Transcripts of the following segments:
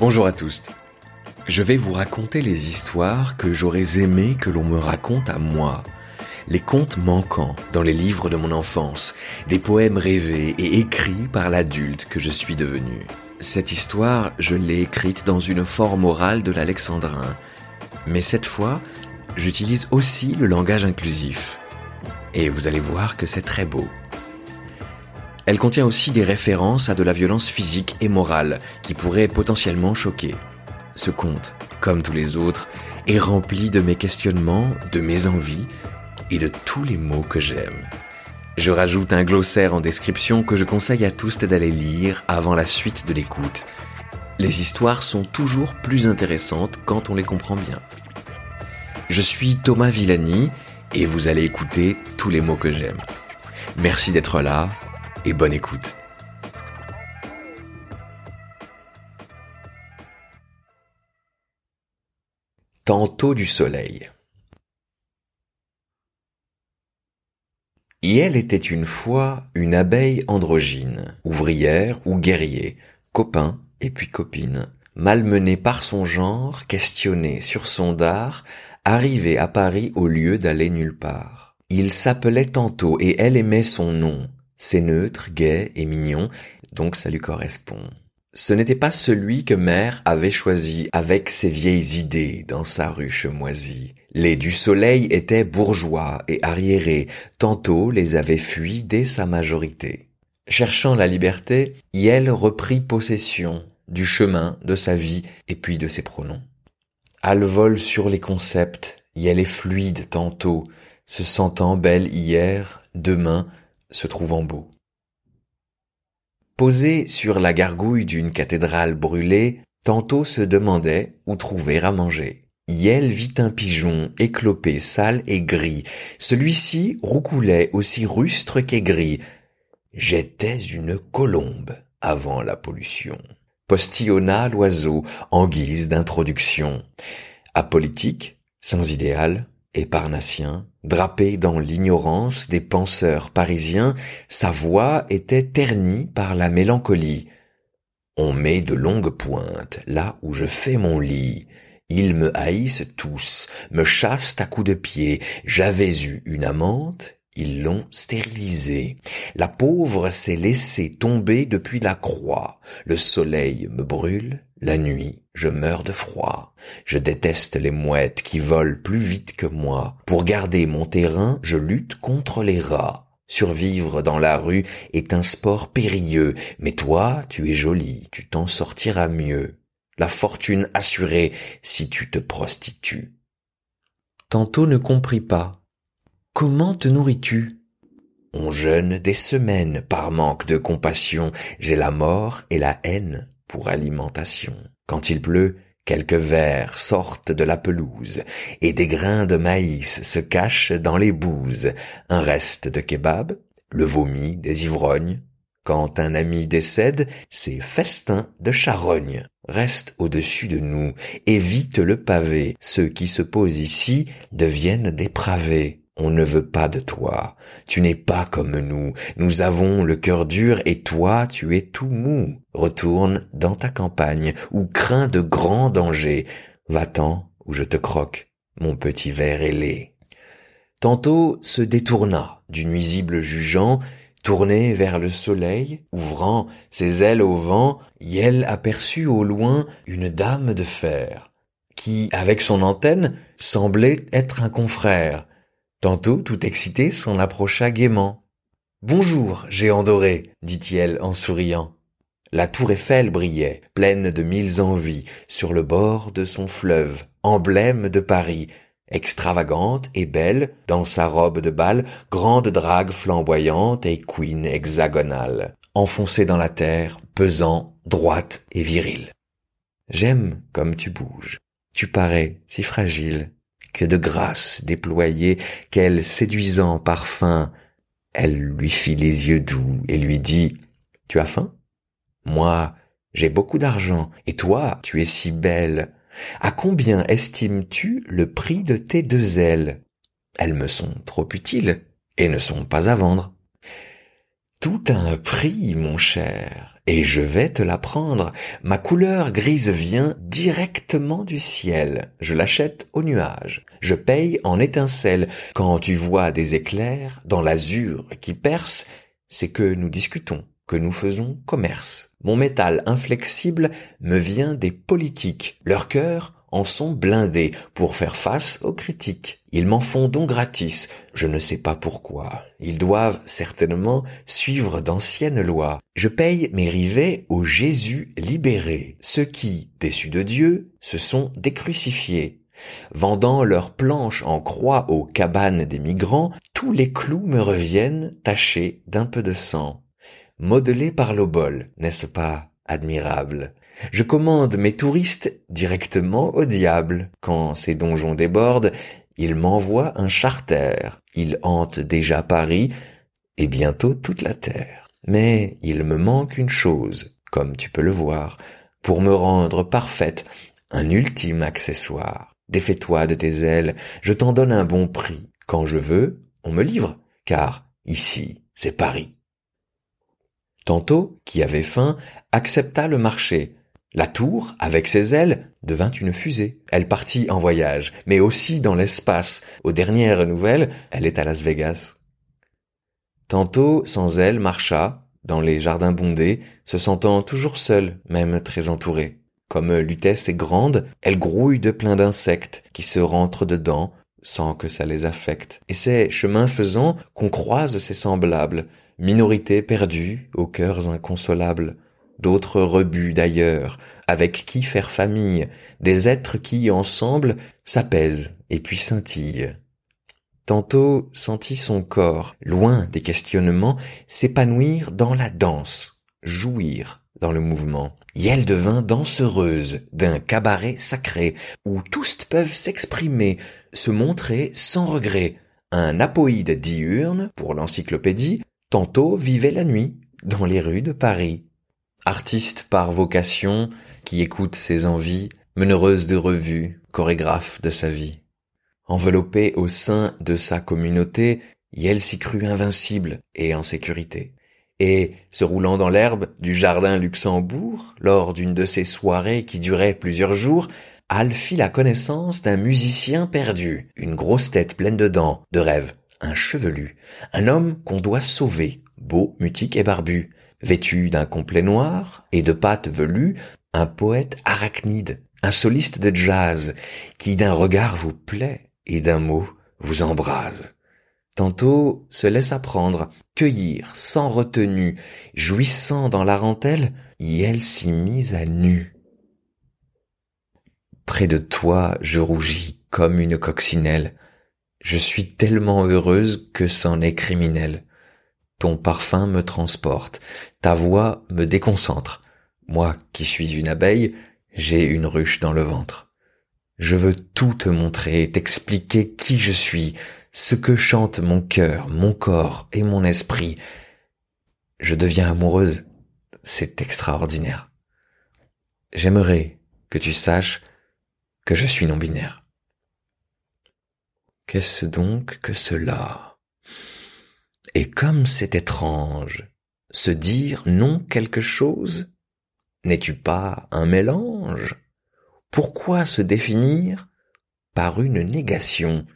Bonjour à tous. Je vais vous raconter les histoires que j'aurais aimé que l'on me raconte à moi. Les contes manquants dans les livres de mon enfance, des poèmes rêvés et écrits par l'adulte que je suis devenu. Cette histoire, je l'ai écrite dans une forme orale de l'alexandrin. Mais cette fois, j'utilise aussi le langage inclusif. Et vous allez voir que c'est très beau. Elle contient aussi des références à de la violence physique et morale qui pourrait potentiellement choquer. Ce conte, comme tous les autres, est rempli de mes questionnements, de mes envies et de tous les mots que j'aime. Je rajoute un glossaire en description que je conseille à tous d'aller lire avant la suite de l'écoute. Les histoires sont toujours plus intéressantes quand on les comprend bien. Je suis Thomas Villani et vous allez écouter tous les mots que j'aime. Merci d'être là et bonne écoute. Tantôt du soleil. elle était une fois une abeille androgyne, ouvrière ou guerrier, copain et puis copine, malmenée par son genre, questionnée sur son dard, arrivée à Paris au lieu d'aller nulle part. Il s'appelait tantôt et elle aimait son nom, c'est neutre, gai et mignon, donc ça lui correspond. Ce n'était pas celui que mère avait choisi avec ses vieilles idées dans sa ruche moisie. Les du soleil étaient bourgeois et arriérés, tantôt les avait fuis dès sa majorité. Cherchant la liberté, Yel reprit possession du chemin de sa vie et puis de ses pronoms. Elle vole sur les concepts, Yel est fluide tantôt, se sentant belle hier, demain, se trouvant beau. Posé sur la gargouille d'une cathédrale brûlée, tantôt se demandait où trouver à manger. Yel vit un pigeon éclopé, sale et gris. Celui-ci roucoulait aussi rustre qu'aigri. J'étais une colombe avant la pollution. Postillonna l'oiseau en guise d'introduction. Apolitique, sans idéal, et drapé dans l'ignorance des penseurs parisiens, sa voix était ternie par la mélancolie. On met de longues pointes là où je fais mon lit. Ils me haïssent tous, me chassent à coups de pied. J'avais eu une amante, ils l'ont stérilisée. La pauvre s'est laissée tomber depuis la croix. Le soleil me brûle, la nuit, je meurs de froid. Je déteste les mouettes qui volent plus vite que moi. Pour garder mon terrain, je lutte contre les rats. Survivre dans la rue est un sport périlleux, mais toi, tu es jolie, tu t'en sortiras mieux. La fortune assurée si tu te prostitues. Tantôt ne comprit pas. Comment te nourris-tu? On jeûne des semaines par manque de compassion. J'ai la mort et la haine pour alimentation. Quand il pleut, quelques vers sortent de la pelouse, et des grains de maïs se cachent dans les bouses, un reste de kebab, le vomi des ivrognes. Quand un ami décède, c'est festin de charogne. Reste au-dessus de nous, évite le pavé. Ceux qui se posent ici deviennent dépravés. On ne veut pas de toi. Tu n'es pas comme nous. Nous avons le cœur dur et toi, tu es tout mou. Retourne dans ta campagne ou crains de grands dangers. Va-t'en ou je te croque, mon petit ver ailé. Tantôt se détourna du nuisible jugeant, tourné vers le soleil, ouvrant ses ailes au vent, Yel aperçut au loin une dame de fer, qui, avec son antenne, semblait être un confrère. Tantôt, tout excité, s'en approcha gaiement. Bonjour, géant doré, dit-il en souriant. La tour Eiffel brillait, pleine de mille envies, sur le bord de son fleuve, emblème de Paris, extravagante et belle, dans sa robe de bal, grande drague flamboyante et queen hexagonale, enfoncée dans la terre, pesant, droite et virile. J'aime comme tu bouges. Tu parais si fragile, que de grâce déployée, quel séduisant parfum. Elle lui fit les yeux doux et lui dit, Tu as faim? Moi, j'ai beaucoup d'argent, et toi, tu es si belle. À combien estimes-tu le prix de tes deux ailes? Elles me sont trop utiles, et ne sont pas à vendre. Tout a un prix, mon cher, et je vais te l'apprendre. Ma couleur grise vient directement du ciel. Je l'achète au nuage. Je paye en étincelles. Quand tu vois des éclairs dans l'azur qui perce, c'est que nous discutons, que nous faisons commerce. Mon métal inflexible me vient des politiques. Leur cœur en sont blindés pour faire face aux critiques. Ils m'en font donc gratis, je ne sais pas pourquoi. Ils doivent certainement suivre d'anciennes lois. Je paye mes rivets aux Jésus libérés, ceux qui, déçus de Dieu, se sont décrucifiés. Vendant leurs planches en croix aux cabanes des migrants, tous les clous me reviennent tachés d'un peu de sang. Modelés par l'obol, n'est-ce pas admirable? Je commande mes touristes directement au diable. Quand ces donjons débordent, il m'envoie un charter. Il hante déjà Paris et bientôt toute la terre. Mais il me manque une chose, comme tu peux le voir, pour me rendre parfaite, un ultime accessoire. Défais-toi de tes ailes, je t'en donne un bon prix. Quand je veux, on me livre, car ici, c'est Paris. Tantôt, qui avait faim, accepta le marché, la tour, avec ses ailes, devint une fusée. Elle partit en voyage, mais aussi dans l'espace. Aux dernières nouvelles, elle est à Las Vegas. Tantôt, sans elle, marcha, dans les jardins bondés, se sentant toujours seule, même très entourée. Comme Lutèce est grande, elle grouille de plein d'insectes qui se rentrent dedans sans que ça les affecte. Et c'est chemin faisant qu'on croise ses semblables, minorités perdues aux cœurs inconsolables d'autres rebuts d'ailleurs, avec qui faire famille, des êtres qui, ensemble, s'apaisent et puis scintillent. Tantôt sentit son corps, loin des questionnements, s'épanouir dans la danse, jouir dans le mouvement. Et elle devint dansereuse d'un cabaret sacré, où tous peuvent s'exprimer, se montrer sans regret. Un apoïde diurne, pour l'encyclopédie, tantôt vivait la nuit, dans les rues de Paris artiste par vocation, qui écoute ses envies, meneureuse de revues, chorégraphe de sa vie. Enveloppée au sein de sa communauté, Yel s'y crut invincible et en sécurité. Et, se roulant dans l'herbe du jardin Luxembourg, lors d'une de ces soirées qui duraient plusieurs jours, Al fit la connaissance d'un musicien perdu, une grosse tête pleine de dents, de rêves, un chevelu, un homme qu'on doit sauver, beau, mutique et barbu, Vêtu d'un complet noir et de pattes velues, un poète arachnide, un soliste de jazz, qui d'un regard vous plaît et d'un mot vous embrase. Tantôt se laisse apprendre, cueillir sans retenue, jouissant dans la rentelle, y elle s'y mise à nu. Près de toi je rougis comme une coccinelle, je suis tellement heureuse que c'en est criminel. Ton parfum me transporte, ta voix me déconcentre. Moi qui suis une abeille, j'ai une ruche dans le ventre. Je veux tout te montrer, t'expliquer qui je suis, ce que chante mon cœur, mon corps et mon esprit. Je deviens amoureuse, c'est extraordinaire. J'aimerais que tu saches que je suis non-binaire. Qu'est-ce donc que cela? Et comme c'est étrange, se dire non quelque chose, n'es-tu pas un mélange? Pourquoi se définir par une négation?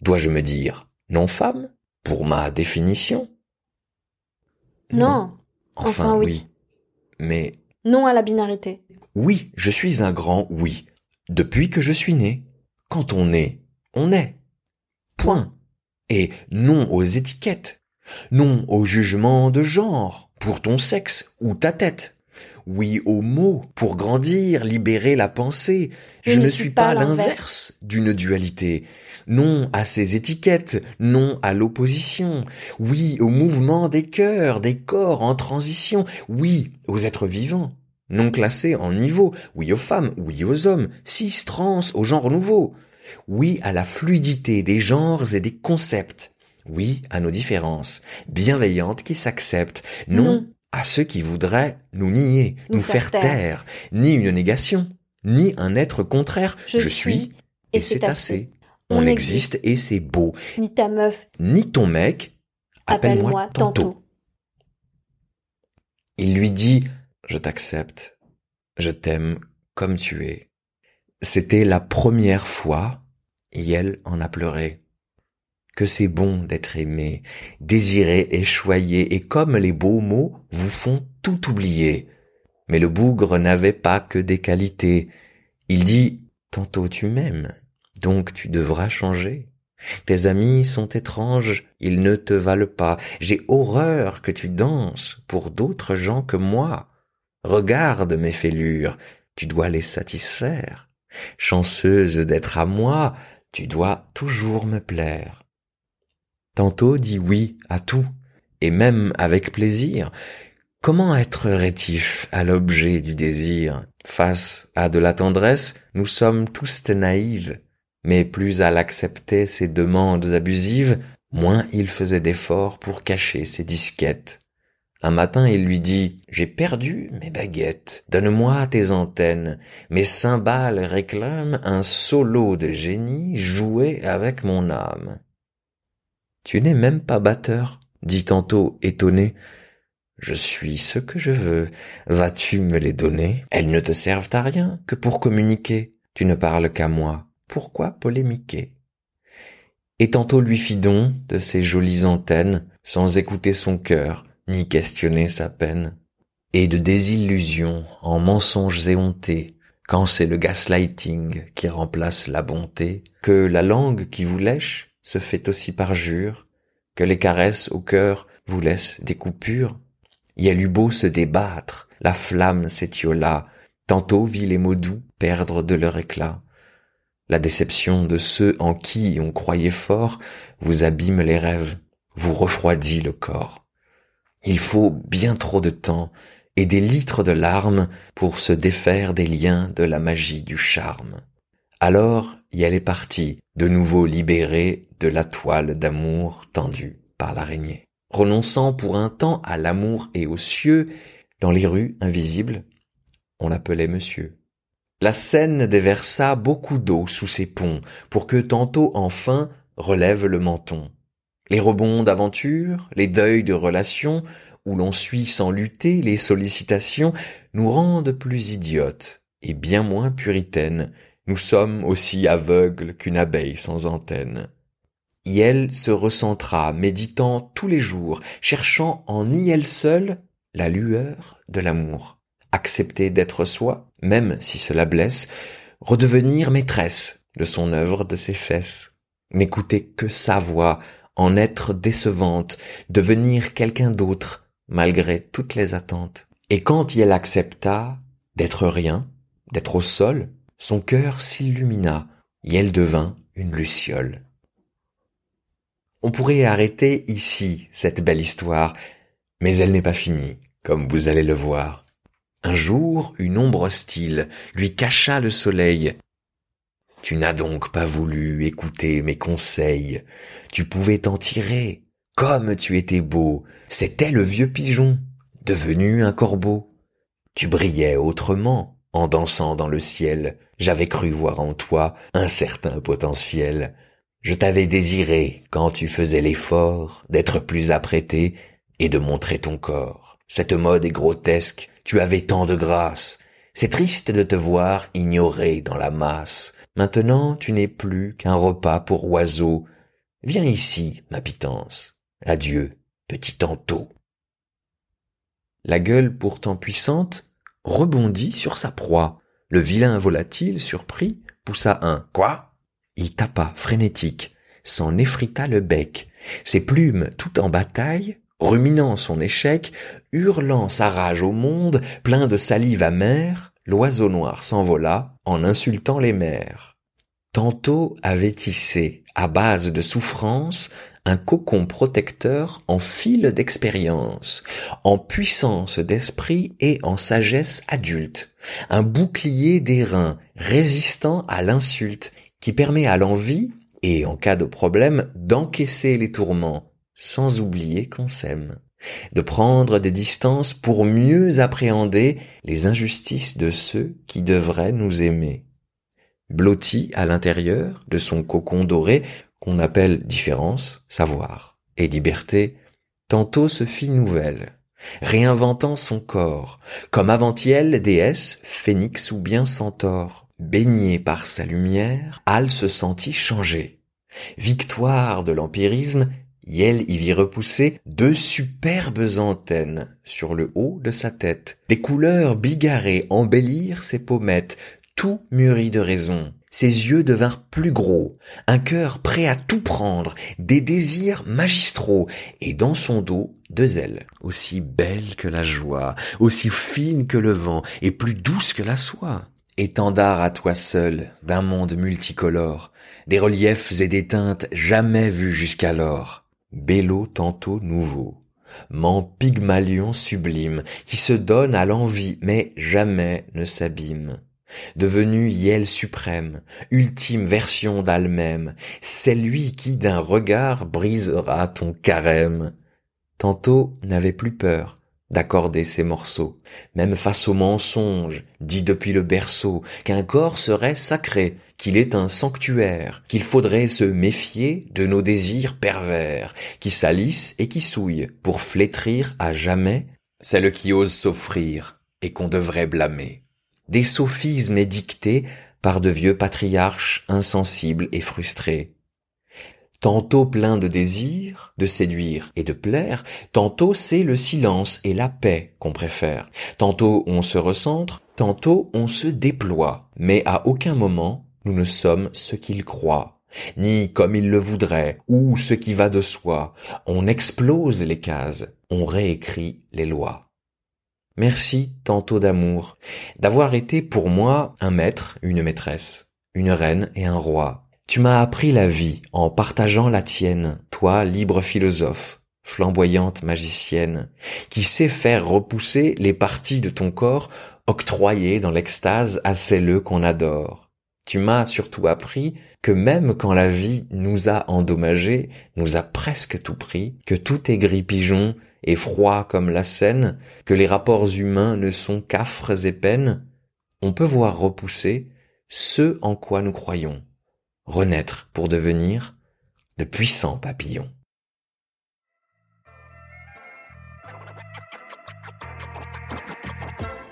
Dois-je me dire non femme pour ma définition? Non. Enfin, oui. Mais non à la binarité. Oui, je suis un grand oui. Depuis que je suis né. Quand on est, on est. Point. Et non aux étiquettes non au jugement de genre pour ton sexe ou ta tête. Oui aux mots pour grandir, libérer la pensée. Je, ne suis pas l'inverse d'une dualité. Non à ces étiquettes, non à l'opposition. Oui au mouvement des cœurs, des corps en transition. Oui aux êtres vivants, non classés en niveau. Oui aux femmes, oui aux hommes, cis, trans, aux genres nouveaux. Oui à la fluidité des genres et des concepts. Oui à nos différences, bienveillantes qui s'acceptent, non, à ceux qui voudraient nous nier, nous, faire, taire. ni une négation, ni un être contraire. Je, suis, et, c'est assez. On, existe, et c'est beau. Ni ta meuf, ni ton mec, appelle-moi tantôt. Il lui dit Je t'accepte, je t'aime comme tu es. C'était la première fois, et elle en a pleuré. Que c'est bon d'être aimé, désiré et choyé, et comme les beaux mots vous font tout oublier. Mais le bougre n'avait pas que des qualités. Il dit Tantôt tu m'aimes, donc tu devras changer. Tes amis sont étranges, ils ne te valent pas. J'ai horreur que tu danses pour d'autres gens que moi. Regarde mes fêlures, tu dois les satisfaire. Chanceuse d'être à moi, tu dois toujours me plaire. Tantôt dit oui à tout, et même avec plaisir. Comment être rétif à l'objet du désir Face à de la tendresse, nous sommes tous naïves, mais plus à l'accepter ses demandes abusives, moins il faisait d'efforts pour cacher ses disquettes. Un matin, il lui dit J'ai perdu mes baguettes, donne-moi tes antennes. Mes cymbales réclament un solo de génie joué avec mon âme. Tu n'es même pas batteur, dit tantôt étonné. Je suis ce que je veux. Vas-tu me les donner? Elles ne te servent à rien que pour communiquer. Tu ne parles qu'à moi. Pourquoi polémiquer? Et tantôt lui fit don de ses jolies antennes, sans écouter son cœur, ni questionner sa peine, et de désillusions en mensonges éhontés, quand c'est le gaslighting qui remplace la bonté, que la langue qui vous lèche se fait aussi par jure, que les caresses au cœur vous laissent des coupures. Y a eu beau se débattre, la flamme s'étiola, tantôt vit les mots doux perdre de leur éclat. La déception de ceux en qui on croyait fort vous abîme les rêves, vous refroidit le corps. Il faut bien trop de temps et des litres de larmes pour se défaire des liens de la magie du charme. Alors y elle est partie, de nouveau libérée de la toile d'amour tendue par l'araignée. Renonçant pour un temps à l'amour et aux cieux, dans les rues invisibles, on l'appelait monsieur. La Seine déversa beaucoup d'eau sous ses ponts pour que tantôt enfin relève le menton les rebonds d'aventure, les deuils de relations, où l'on suit sans lutter les sollicitations, nous rendent plus idiotes et bien moins puritaines. Nous sommes aussi aveugles qu'une abeille sans antenne. elle se recentra, méditant tous les jours, cherchant en y elle seule la lueur de l'amour. Accepter d'être soi, même si cela blesse, redevenir maîtresse de son œuvre, de ses fesses. N'écouter que sa voix, en être décevante, devenir quelqu'un d'autre, malgré toutes les attentes. Et quand elle accepta d'être rien, d'être au sol, son cœur s'illumina, et elle devint une luciole. On pourrait arrêter ici cette belle histoire, mais elle n'est pas finie, comme vous allez le voir. Un jour, une ombre hostile lui cacha le soleil, tu n'as donc pas voulu écouter mes conseils. Tu pouvais t'en tirer. Comme tu étais beau, c'était le vieux pigeon, devenu un corbeau. Tu brillais autrement, en dansant dans le ciel. J'avais cru voir en toi un certain potentiel. Je t'avais désiré quand tu faisais l'effort d'être plus apprêté et de montrer ton corps. Cette mode est grotesque, tu avais tant de grâce. C'est triste de te voir ignoré dans la masse. Maintenant tu n'es plus qu'un repas pour oiseaux. Viens ici, ma pitance. Adieu, petit tantôt. La gueule pourtant puissante rebondit sur sa proie. Le vilain volatile, surpris, poussa un Quoi Il tapa, frénétique, s'en effrita le bec. Ses plumes, tout en bataille, ruminant son échec, hurlant sa rage au monde, plein de salive amère, l'oiseau noir s'envola en insultant les mers. Tantôt avait tissé, à base de souffrance, un cocon protecteur en fil d'expérience, en puissance d'esprit et en sagesse adulte, un bouclier d'airain résistant à l'insulte, qui permet à l'envie, et en cas de problème, d'encaisser les tourments, sans oublier qu'on s'aime de prendre des distances pour mieux appréhender les injustices de ceux qui devraient nous aimer. Blotti à l'intérieur de son cocon doré qu'on appelle différence, savoir et liberté, tantôt se fit nouvelle. réinventant son corps, comme avant-elle déesse, phénix ou bien centaure. Baignée par sa lumière, Al se sentit changer. Victoire de l'empirisme, Yel y vit repousser deux superbes antennes sur le haut de sa tête. Des couleurs bigarrées embellirent ses pommettes, tout mûri de raison. Ses yeux devinrent plus gros, un cœur prêt à tout prendre, des désirs magistraux, et dans son dos deux ailes, aussi belles que la joie, aussi fines que le vent, et plus douces que la soie. Étendard à toi seul d'un monde multicolore, des reliefs et des teintes jamais vus jusqu'alors. Bello tantôt nouveau, mant pygmalion sublime, qui se donne à l'envie, mais jamais ne s'abîme devenu Yel suprême, ultime version d'elle-même, c'est lui qui d'un regard brisera ton carême. Tantôt n'avait plus peur d'accorder ses morceaux, même face au mensonge, dit depuis le berceau, qu'un corps serait sacré, qu'il est un sanctuaire, qu'il faudrait se méfier de nos désirs pervers, qui salissent et qui souillent, pour flétrir à jamais celle qui ose s'offrir et qu'on devrait blâmer des sophismes édictés par de vieux patriarches insensibles et frustrés. Tantôt plein de désirs, de séduire et de plaire, tantôt c'est le silence et la paix qu'on préfère. Tantôt on se recentre, tantôt on se déploie, mais à aucun moment nous ne sommes ce qu'il croit, ni comme il le voudrait, ou ce qui va de soi. On explose les cases, on réécrit les lois. Merci tantôt d'amour, d'avoir été pour moi un maître, une maîtresse, une reine et un roi. Tu m'as appris la vie en partageant la tienne, toi libre philosophe, flamboyante magicienne, qui sait faire repousser les parties de ton corps octroyées dans l'extase à celles qu'on adore. Tu m'as surtout appris que même quand la vie nous a endommagés, nous a presque tout pris, que tout est gris pigeon et froid comme la Seine, que les rapports humains ne sont qu'affres et peines, on peut voir repousser ce en quoi nous croyons, renaître pour devenir de puissants papillons.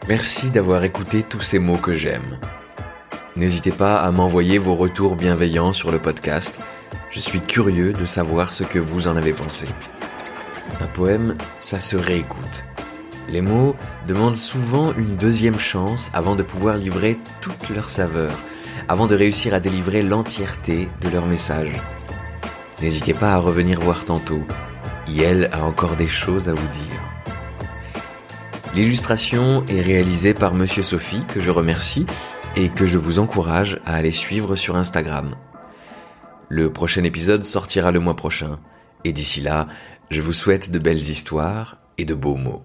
Merci d'avoir écouté tous ces mots que j'aime. N'hésitez pas à m'envoyer vos retours bienveillants sur le podcast. Je suis curieux de savoir ce que vous en avez pensé. Un poème, ça se réécoute. Les mots demandent souvent une deuxième chance avant de pouvoir livrer toute leur saveur, avant de réussir à délivrer l'entièreté de leur message. N'hésitez pas à revenir voir tantôt. Yel a encore des choses à vous dire. L'illustration est réalisée par Monsieur Sophie, que je remercie, et que je vous encourage à aller suivre sur Instagram. Le prochain épisode sortira le mois prochain, et d'ici là, je vous souhaite de belles histoires et de beaux mots.